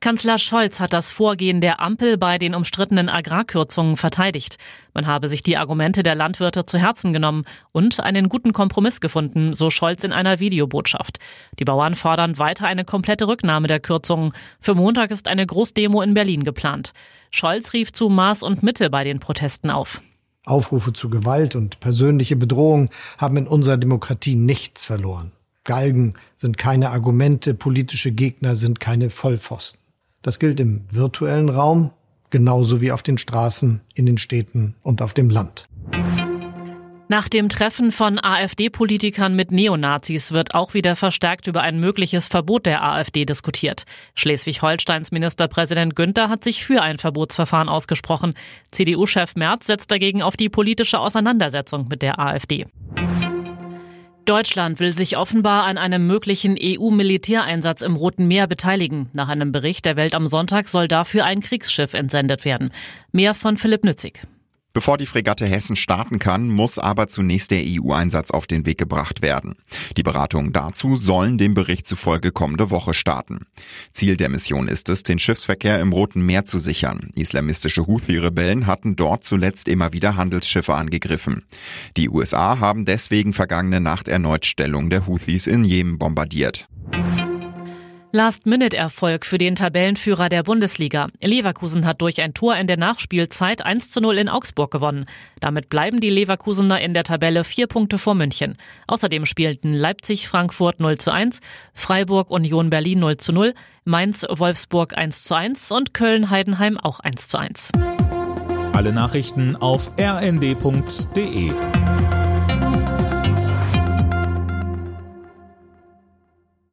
Kanzler Scholz hat das Vorgehen der Ampel bei den umstrittenen Agrarkürzungen verteidigt. Man habe sich die Argumente der Landwirte zu Herzen genommen und einen guten Kompromiss gefunden, so Scholz in einer Videobotschaft. Die Bauern fordern weiter eine komplette Rücknahme der Kürzungen. Für Montag ist eine Großdemo in Berlin geplant. Scholz rief zu Maß und Mitte bei den Protesten auf. Aufrufe zu Gewalt und persönliche Bedrohung haben in unserer Demokratie nichts verloren. Galgen sind keine Argumente, politische Gegner sind keine Vollpfosten. Das gilt im virtuellen Raum genauso wie auf den Straßen, in den Städten und auf dem Land. Nach dem Treffen von AfD-Politikern mit Neonazis wird auch wieder verstärkt über ein mögliches Verbot der AfD diskutiert. Schleswig-Holsteins Ministerpräsident Günther hat sich für ein Verbotsverfahren ausgesprochen. CDU-Chef Merz setzt dagegen auf die politische Auseinandersetzung mit der AfD. Deutschland will sich offenbar an einem möglichen EU-Militäreinsatz im Roten Meer beteiligen. Nach einem Bericht der Welt am Sonntag soll dafür ein Kriegsschiff entsendet werden. Mehr von Philipp Nützig. Bevor die Fregatte Hessen starten kann, muss aber zunächst der EU-Einsatz auf den Weg gebracht werden. Die Beratungen dazu sollen dem Bericht zufolge kommende Woche starten. Ziel der Mission ist es, den Schiffsverkehr im Roten Meer zu sichern. Islamistische Houthi-Rebellen hatten dort zuletzt immer wieder Handelsschiffe angegriffen. Die USA haben deswegen vergangene Nacht erneut Stellung der Houthis in Jemen bombardiert. Last-Minute-Erfolg für den Tabellenführer der Bundesliga. Leverkusen hat durch ein Tor in der Nachspielzeit 1 zu 0 in Augsburg gewonnen. Damit bleiben die Leverkusener in der Tabelle vier Punkte vor München. Außerdem spielten Leipzig-Frankfurt 0 zu 1, Freiburg-Union Berlin 0 zu 0, Mainz-Wolfsburg 1 zu 1 und Köln-Heidenheim auch 1 zu 1. Alle Nachrichten auf rnd.de